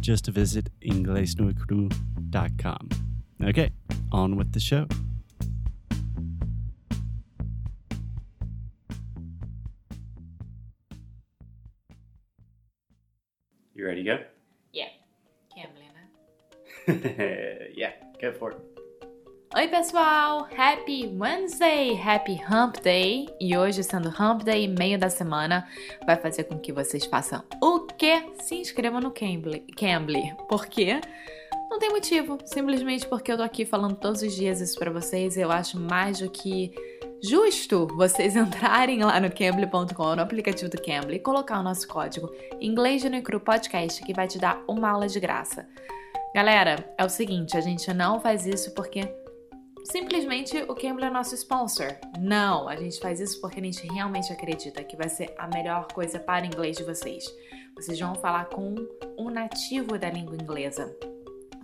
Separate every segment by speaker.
Speaker 1: Just visit inglesnuecru.com. Okay, on with the show. You ready to go?
Speaker 2: Yeah. Cambly, né?
Speaker 1: yeah, go for it.
Speaker 2: Oi, pessoal! Happy Wednesday! Happy Hump Day! E hoje, sendo Hump Day, meio da semana, vai fazer com que vocês façam o quê? Se inscrevam no Cambly. Cambly. Por quê? Não tem motivo. Simplesmente porque eu tô aqui falando todos os dias isso pra vocês. Eu acho mais do que justo vocês entrarem lá no Cambly.com, no aplicativo do Cambly, e colocar o nosso código Inglês no Cru Podcast, que vai te dar uma aula de graça. Galera, é o seguinte, a gente não faz isso porque simplesmente o Cambly é nosso sponsor. Não, a gente faz isso porque a gente realmente acredita que vai ser a melhor coisa para o inglês de vocês. Vocês vão falar com um nativo da língua inglesa.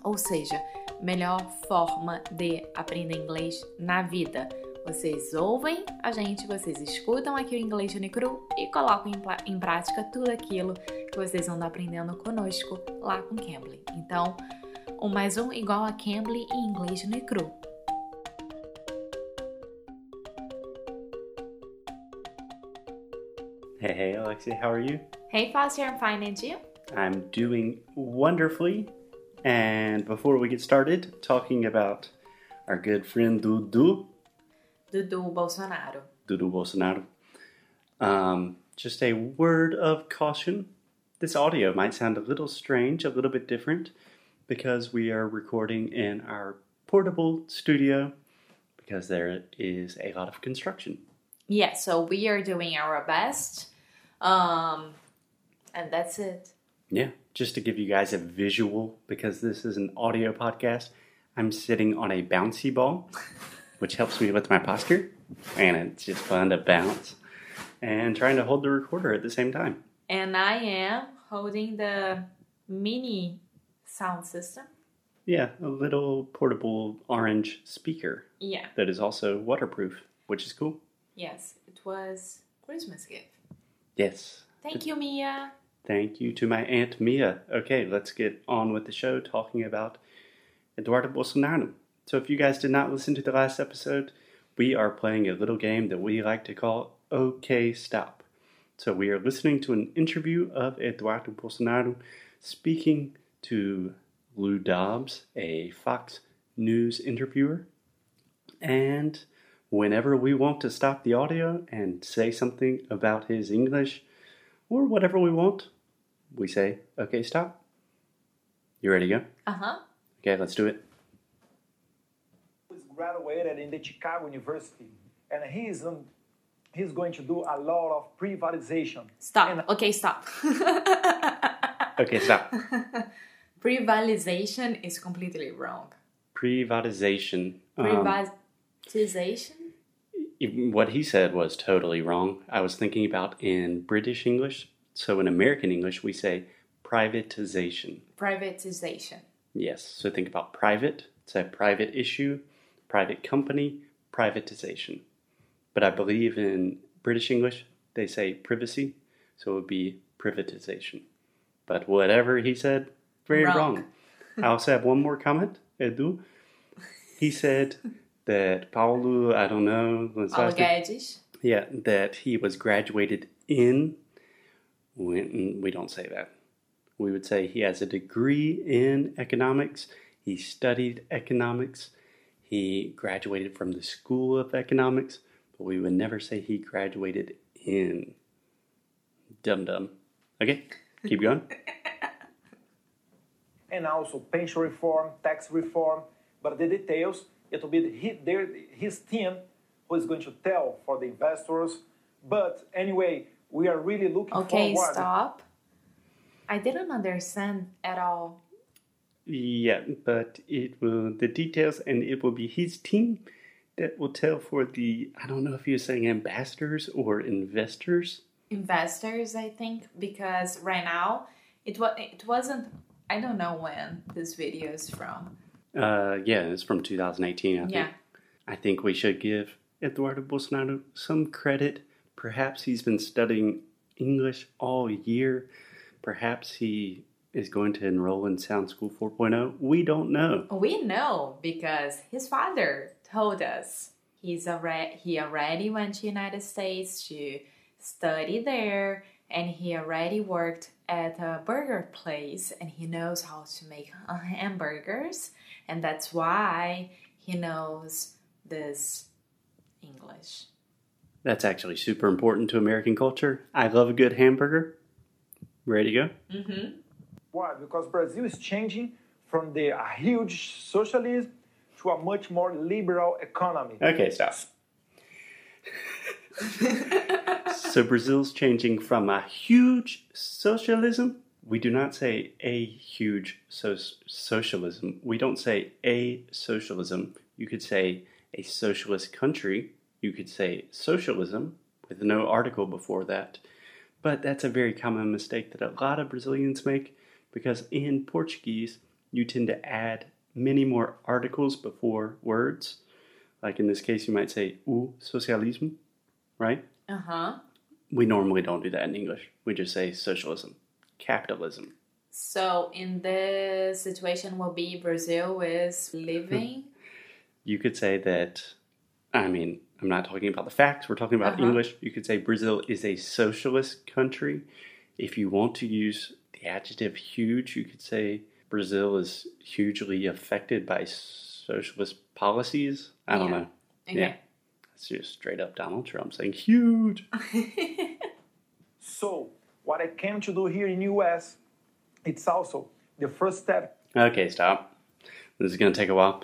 Speaker 2: Ou seja, melhor forma de aprender inglês na vida. Vocês ouvem a gente, vocês escutam aqui o Inglês Unicru e colocam em, em prática tudo aquilo que vocês andam aprendendo conosco lá com Cambly. Então, um mais um igual a Cambly e Inglês Unicru.
Speaker 1: Hey, hey, Alexia, how are you?
Speaker 2: Hey Foster, I'm fine and you?
Speaker 1: I'm doing wonderfully. And before we get started, talking about our good friend Dudu,
Speaker 2: Dudu Bolsonaro.
Speaker 1: Dudu Bolsonaro, um, just a word of caution. This audio might sound a little strange, a little bit different, because we are recording in our portable studio because there is a lot of construction.
Speaker 2: Yeah, so we are doing our best. Um, and that's it.
Speaker 1: Yeah, just to give you guys a visual, because this is an audio podcast, I'm sitting on a bouncy ball, which helps me with my posture, and it's just fun to bounce and trying to hold the recorder at the same time.
Speaker 2: And I am holding the mini sound system.
Speaker 1: Yeah, a little portable orange speaker
Speaker 2: Yeah,
Speaker 1: that is also waterproof, which is cool.
Speaker 2: Yes, it was Christmas gift.
Speaker 1: Yes.
Speaker 2: Thank you, Mia.
Speaker 1: Thank you to my Aunt Mia. Okay, let's get on with the show talking about Eduardo Bolsonaro. So, if you guys did not listen to the last episode, we are playing a little game that we like to call OK Stop. So, we are listening to an interview of Eduardo Bolsonaro speaking to Lou Dobbs, a Fox News interviewer. And whenever we want to stop the audio and say something about his English or whatever we want, we say, okay, stop. You ready to go?
Speaker 2: Uh huh.
Speaker 1: Okay, let's do it.
Speaker 3: is graduated in the Chicago University, and he's um, he's going to do a lot of privatization.
Speaker 2: Stop.
Speaker 3: And
Speaker 2: Okay, stop.
Speaker 1: Okay, stop.
Speaker 2: Privatization is completely wrong.
Speaker 1: Privatization. Um,
Speaker 2: Privatization?
Speaker 1: What he said was totally wrong. I was thinking about in British English. So in American English, we say privatization.
Speaker 2: Privatization.
Speaker 1: Yes. So think about private. It's a private issue, private company, privatization. But I believe in British English, they say privacy. So it would be privatization. But whatever he said, very
Speaker 2: Wrong.
Speaker 1: wrong. I also have one more comment, Edu. He said that Paulo, I don't know, was
Speaker 2: Paulo Guedes.
Speaker 1: yeah, that he was graduated in. We, we don't say that. We would say he has a degree in economics. He studied economics. He graduated from the School of Economics, but we would never say he graduated in. Dum dum. Okay, keep going.
Speaker 3: and also pension reform, tax reform. But the details, it will be he, their, his team who is going to tell for the investors. But anyway, we are really looking
Speaker 2: Okay,
Speaker 3: forward.
Speaker 2: stop. I didn't understand at all.
Speaker 1: Yeah, but it will the details, and it will be his team that will tell for the. I don't know if he was saying ambassadors or investors.
Speaker 2: Investors, I think, because right now it was it wasn't. I don't know when this video is from.
Speaker 1: Uh, yeah, it's from 2018. I think.
Speaker 2: Yeah.
Speaker 1: I think we should give Eduardo Bolsonaro some credit. Perhaps he's been studying English all year. Perhaps he is going to enroll in Sound School 4.0. We don't know.
Speaker 2: We know because his father told us he's already he already went to United States to study there and he already worked at a burger place and he knows how to make uh, hamburgers and that's why he knows this English.
Speaker 1: That's actually super important to American culture. I love a good hamburger. Ready to go?
Speaker 2: Mm-hmm.
Speaker 3: Why? Because Brazil is changing from the huge socialism to a much more liberal economy.
Speaker 1: Okay, stop. so Brazil's changing from a huge socialism. We do not say a huge so- socialism. We don't say a socialism. You could say a socialist country. You could say socialism with no article before that. But that's a very common mistake that a lot of Brazilians make because in Portuguese, you tend to add many more articles before words. Like in this case, you might say o socialismo, right?
Speaker 2: Uh-huh.
Speaker 1: We normally don't do that in English. We just say socialism, capitalism.
Speaker 2: So in this situation will be Brazil is living
Speaker 1: You could say that, I mean, I'm not talking about the facts, we're talking about
Speaker 2: Uh-huh.
Speaker 1: English. You could say Brazil is a socialist country. If you want to use the adjective huge, you could say Brazil is hugely affected by socialist policies. I don't
Speaker 2: Yeah.
Speaker 1: know.
Speaker 2: Okay.
Speaker 1: Yeah. It's just straight up Donald Trump saying huge.
Speaker 3: So what I came to do here in US, it's also the first step
Speaker 1: Okay, stop. This is going to take a while.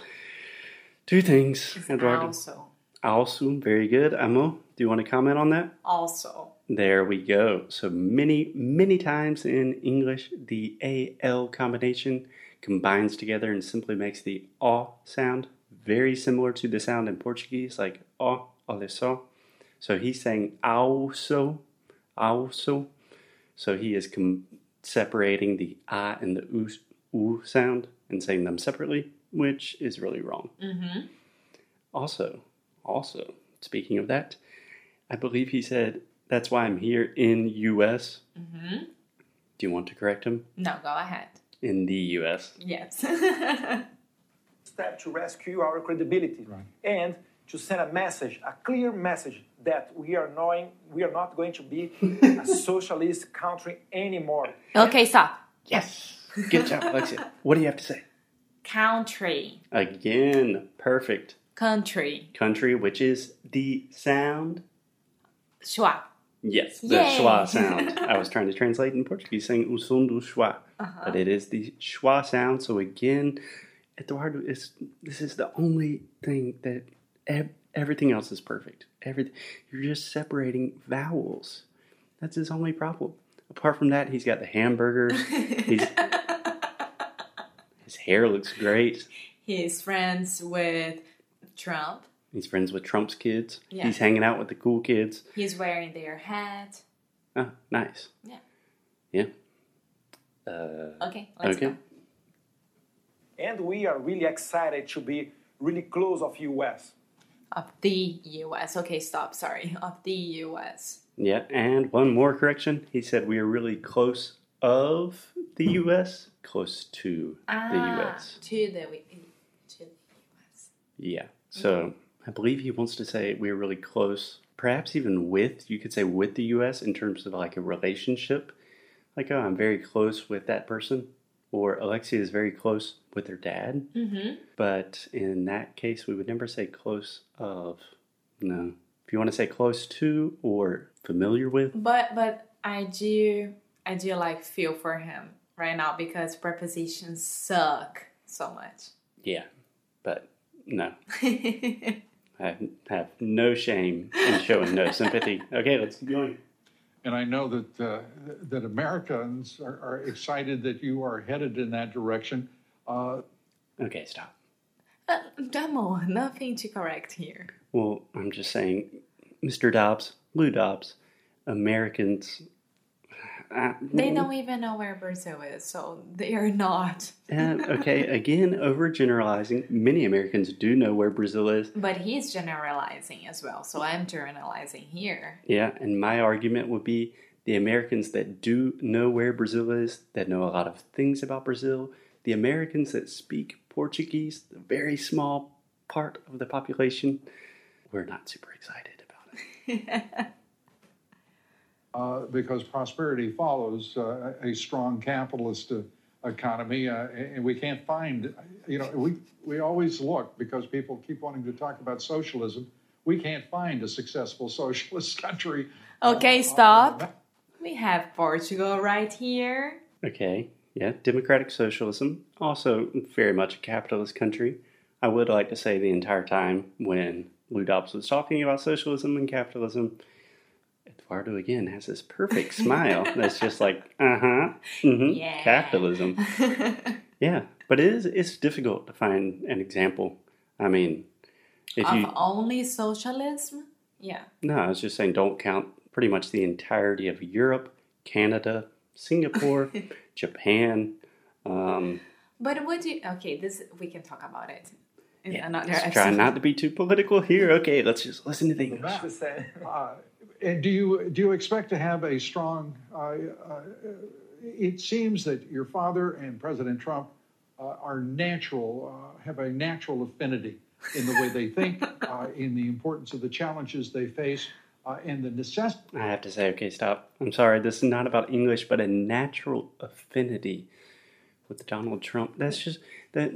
Speaker 1: Two things, Eduardo.
Speaker 2: also
Speaker 1: Also, very good. Amo, do you want to comment on that?
Speaker 2: also
Speaker 1: There we go. So many, many times in English, the AL combination combines together and simply makes the O sound, very similar to the sound in Portuguese, like O, olha só. So he's saying also, also. So he is com- separating the A and the U, U sound and saying them separately, which is really wrong.
Speaker 2: Mm-hmm.
Speaker 1: Also, also, speaking of that, I believe he said that's why I'm here in US.
Speaker 2: Mm-hmm.
Speaker 1: Do you want to correct him?
Speaker 2: No, go ahead.
Speaker 1: In the US.
Speaker 2: Yes.
Speaker 3: step to rescue our credibility and to send a message, a clear message that we are knowing we are not going to be a socialist country anymore.
Speaker 2: okay, stop.
Speaker 1: Yes. Good job, Alexia. What do you have to say?
Speaker 2: Country.
Speaker 1: Again, perfect.
Speaker 2: Country.
Speaker 1: Country, which is the sound.
Speaker 2: Schwa.
Speaker 1: Yes, the
Speaker 2: Yay.
Speaker 1: schwa sound. I was trying to translate in Portuguese, saying o som do schwa, uh-huh. but it is the schwa sound. So again, Eduardo is this is the only thing that ev- everything else is perfect. Everything you're just separating vowels. That's his only problem. Apart from that, he's got the hamburgers. He's, his hair looks great.
Speaker 2: He's friends with Trump.
Speaker 1: He's friends with Trump's kids.
Speaker 2: Yeah.
Speaker 1: He's hanging out with the cool kids.
Speaker 2: He's wearing their hat.
Speaker 1: Oh, nice.
Speaker 2: Yeah.
Speaker 1: Yeah. Uh,
Speaker 2: Okay, let's
Speaker 1: okay.
Speaker 2: go.
Speaker 3: And we are really excited to be really close of US.
Speaker 2: Of the US. Okay, stop. Sorry. Of the US.
Speaker 1: Yeah, and one more correction. He said we are really close of the U.S., close to the
Speaker 2: Ah,
Speaker 1: U.S.
Speaker 2: To the, to the US.
Speaker 1: Yeah. So I believe he wants to say we're really close, perhaps even with, you could say with the U.S. in terms of like a relationship. Like, oh, I'm very close with that person. Or Alexia is very close with her dad.
Speaker 2: Mm-hmm.
Speaker 1: But in that case, we would never say close of. No. If you want to say close to or familiar with,
Speaker 2: But but I do I do like feel for him right now because prepositions suck so much.
Speaker 1: yeah. But no. I have no shame in showing no sympathy. Okay, let's keep going.
Speaker 4: And I know that uh, that Americans are, are excited that you are headed in that direction. Uh,
Speaker 1: Okay, stop.
Speaker 2: uh, Demo, nothing to correct here.
Speaker 1: Well, I'm just saying, Mr. Dobbs, Lou Dobbs, Americans.
Speaker 2: They don't even know where Brazil is, so they are not.
Speaker 1: uh, okay, again, overgeneralizing. Many Americans do know where Brazil is.
Speaker 2: But he's generalizing as well, so I'm generalizing here.
Speaker 1: Yeah, and my argument would be the Americans that do know where Brazil is, that know a lot of things about Brazil, the Americans that speak Portuguese, the very small part of the population, we're not super excited about it.
Speaker 4: uh, because prosperity follows uh, a strong capitalist uh, economy, uh, and we can't find, you know, we, we always look because people keep wanting to talk about socialism. We can't find a successful socialist country.
Speaker 2: Okay,
Speaker 4: uh,
Speaker 2: stop. We have Portugal right here.
Speaker 1: Okay, yeah, democratic socialism, also very much a capitalist country. I would like to say the entire time when Lou Dobbs was talking about socialism and capitalism, Eduardo again has this perfect smile that's just like, uh huh, mm-hmm,
Speaker 2: Yeah.
Speaker 1: capitalism. Yeah, but it is it's difficult to find an example. I mean, if
Speaker 2: of
Speaker 1: you
Speaker 2: only socialism? Yeah.
Speaker 1: no, I was just saying don't count pretty much the entirety of Europe, Canada, Singapore, Japan. Um,
Speaker 2: But would you okay, this we can talk about it in
Speaker 1: yeah,
Speaker 2: another
Speaker 1: let's try not to be too political here. Okay, let's just listen to the English.
Speaker 3: The same.
Speaker 4: And do you do you expect to have a strong? Uh, uh, it seems that your father and President Trump uh, are natural, uh, have a natural affinity in the way they think, uh, in the importance of the challenges they face, uh, and the necessity.
Speaker 1: I have to say, okay, stop. I'm sorry. This is not about English, but a natural affinity with Donald Trump. That's just that.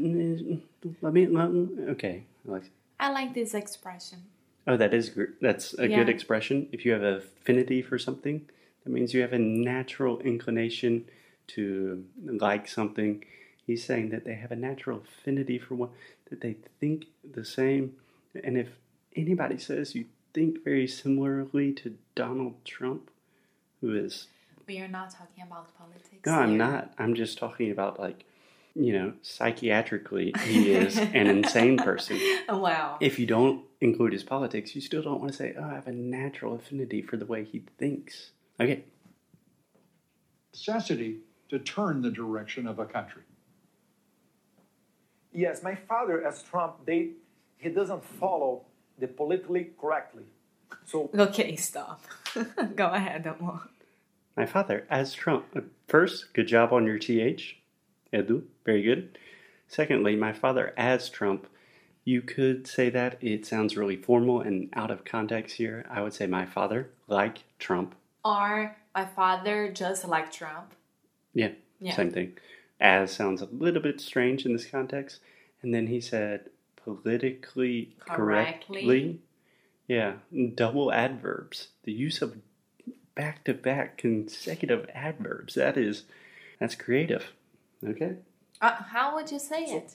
Speaker 1: Let me. Let, okay, Alex.
Speaker 2: I like this expression.
Speaker 1: Oh, that is gr- that's a
Speaker 2: Yeah.
Speaker 1: good expression. If you have affinity for something, that means you have a natural inclination to like something. He's saying that they have a natural affinity for one, that they think the same. And if anybody says you think very similarly to Donald Trump, who is
Speaker 2: We are not talking about politics.
Speaker 1: no, I'm not. I'm just talking about like, you know, psychiatrically, he is an insane person.
Speaker 2: Wow.
Speaker 1: If you don't include his politics, you still don't want to say, oh, I have a natural affinity for the way he thinks. Okay.
Speaker 4: necessity to turn the direction of a country.
Speaker 3: Yes, my father, as Trump, they he doesn't follow the politically correctly. So
Speaker 2: Okay, stop. Go ahead, Amor.
Speaker 1: My father, as Trump. uh, First, good job on your TH, Edu. Very good. Secondly, my father, as Trump. You could say that. It sounds really formal and out of context here. I would say my father, like Trump.
Speaker 2: Or my father just like Trump.
Speaker 1: Yeah,
Speaker 2: Yeah.
Speaker 1: same thing. As sounds a little bit strange in this context. And then he said politically
Speaker 2: Correctly.
Speaker 1: correctly. Yeah, double adverbs. The use of back to back consecutive adverbs. That is, that's creative. Okay?
Speaker 2: Uh, how would you say it?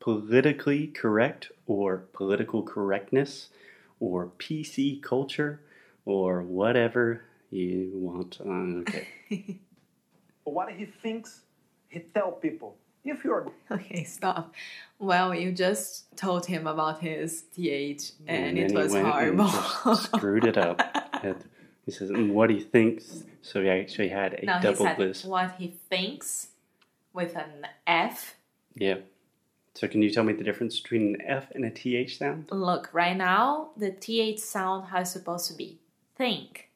Speaker 1: Politically correct or political correctness or PC culture or whatever you want. Uh, okay.
Speaker 3: what he thinks, he tell people. If you are
Speaker 2: Okay, stop. Well, you just told him about his TH and,
Speaker 1: then
Speaker 2: it was
Speaker 1: went and
Speaker 2: horrible.
Speaker 1: just screwed it up. And he says, what he thinks. So he actually had a
Speaker 2: now he
Speaker 1: double
Speaker 2: said
Speaker 1: list.
Speaker 2: what he thinks with an F.
Speaker 1: Yeah. So can you tell me the difference between an F and a TH sound?
Speaker 2: Look, right now, the TH sound how it's supposed to be. Think.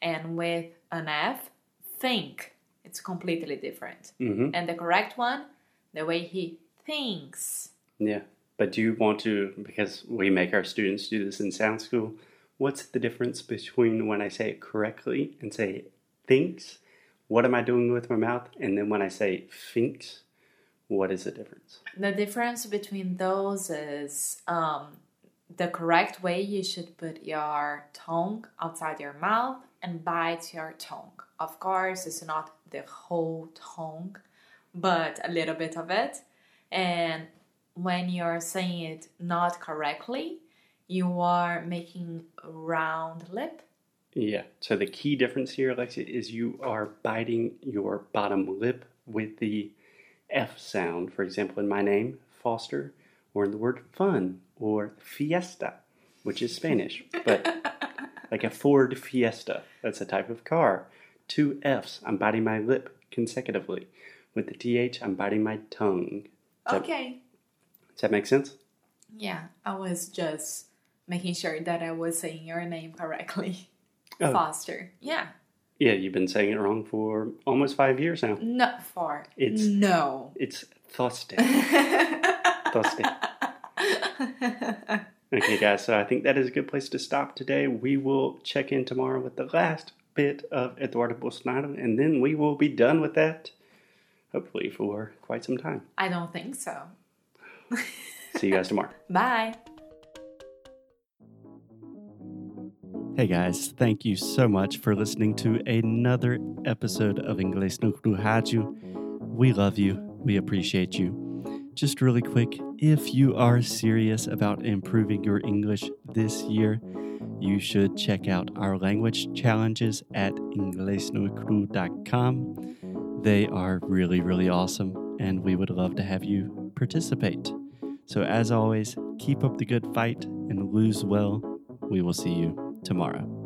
Speaker 2: And with an F, think. It's completely different.
Speaker 1: Mm-hmm.
Speaker 2: And the correct one, the way he thinks.
Speaker 1: Yeah. But do you want to, because we make our students do this in sound school, what's the difference between when I say it correctly and say thinks what am I doing with my mouth? And then when I say finks, what is the difference?
Speaker 2: The difference between those is um, the correct way you should put your tongue outside your mouth and bite your tongue. Of course, it's not the whole tongue, but a little bit of it. And when you're saying it not correctly, you are making round lip.
Speaker 1: Yeah. So the key difference here, Alexia, is you are biting your bottom lip with the F sound. For example, in my name, Foster, or in the word fun or fiesta, which is Spanish. But like a Ford Fiesta, that's a type of car. Two F's, I'm biting my lip consecutively. With the TH, I'm biting my tongue. Does that-
Speaker 2: Okay.
Speaker 1: does that make sense?
Speaker 2: Yeah, I was just making sure that I was saying your name correctly.
Speaker 1: Oh.
Speaker 2: Foster. Yeah.
Speaker 1: Yeah, you've been saying it wrong for almost five years now.
Speaker 2: Not far.
Speaker 1: It's-
Speaker 2: no.
Speaker 1: It's Thoste. Thoste. Okay, guys, so I think that is a good place to stop today. We will check in tomorrow with the last bit of Eduardo Bolsonaro, and then we will be done with that, hopefully, for quite some time.
Speaker 2: I don't think so.
Speaker 1: See you guys tomorrow.
Speaker 2: Bye.
Speaker 1: Hey guys, thank you so much for listening to another episode of Inglês no Rádio. We love you. We appreciate you. Just really quick, if you are serious about improving your English this year, you should check out our language challenges at inglesnuecru.com. They are really, really awesome, and we would love to have you participate. So, as always, keep up the good fight and lose well. We will see you tomorrow.